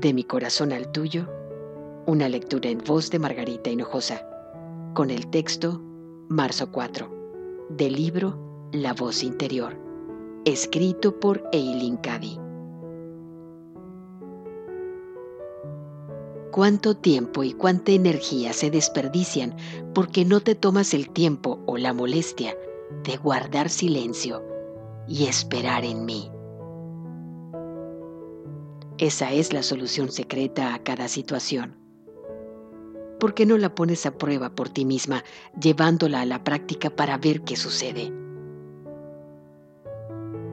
De mi corazón al tuyo, una lectura en voz de Margarita Hinojosa, con el texto Marzo 4, del libro La voz interior, escrito por Eileen Cady. cuánto tiempo y cuánta energía se desperdician porque no te tomas el tiempo o la molestia de guardar silencio y esperar en mí. Esa es la solución secreta a cada situación. ¿Por qué no la pones a prueba por ti misma, llevándola a la práctica para ver qué sucede?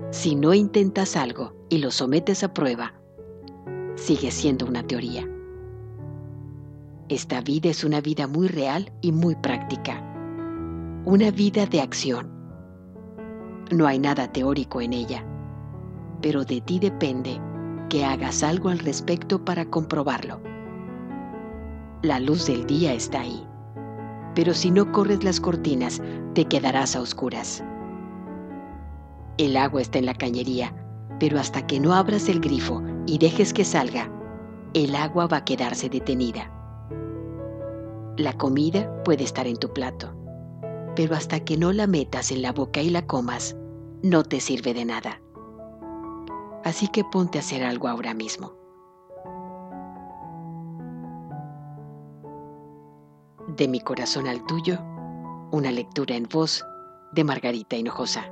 Si no intentas algo y lo sometes a prueba, sigue siendo una teoría. Esta vida es una vida muy real y muy práctica. Una vida de acción. No hay nada teórico en ella, pero de ti depende que hagas algo al respecto para comprobarlo. La luz del día está ahí, pero si no corres las cortinas te quedarás a oscuras. El agua está en la cañería, pero hasta que no abras el grifo y dejes que salga, el agua va a quedarse detenida. La comida puede estar en tu plato, pero hasta que no la metas en la boca y la comas, no te sirve de nada. Así que ponte a hacer algo ahora mismo. De mi corazón al tuyo, una lectura en voz de Margarita Hinojosa.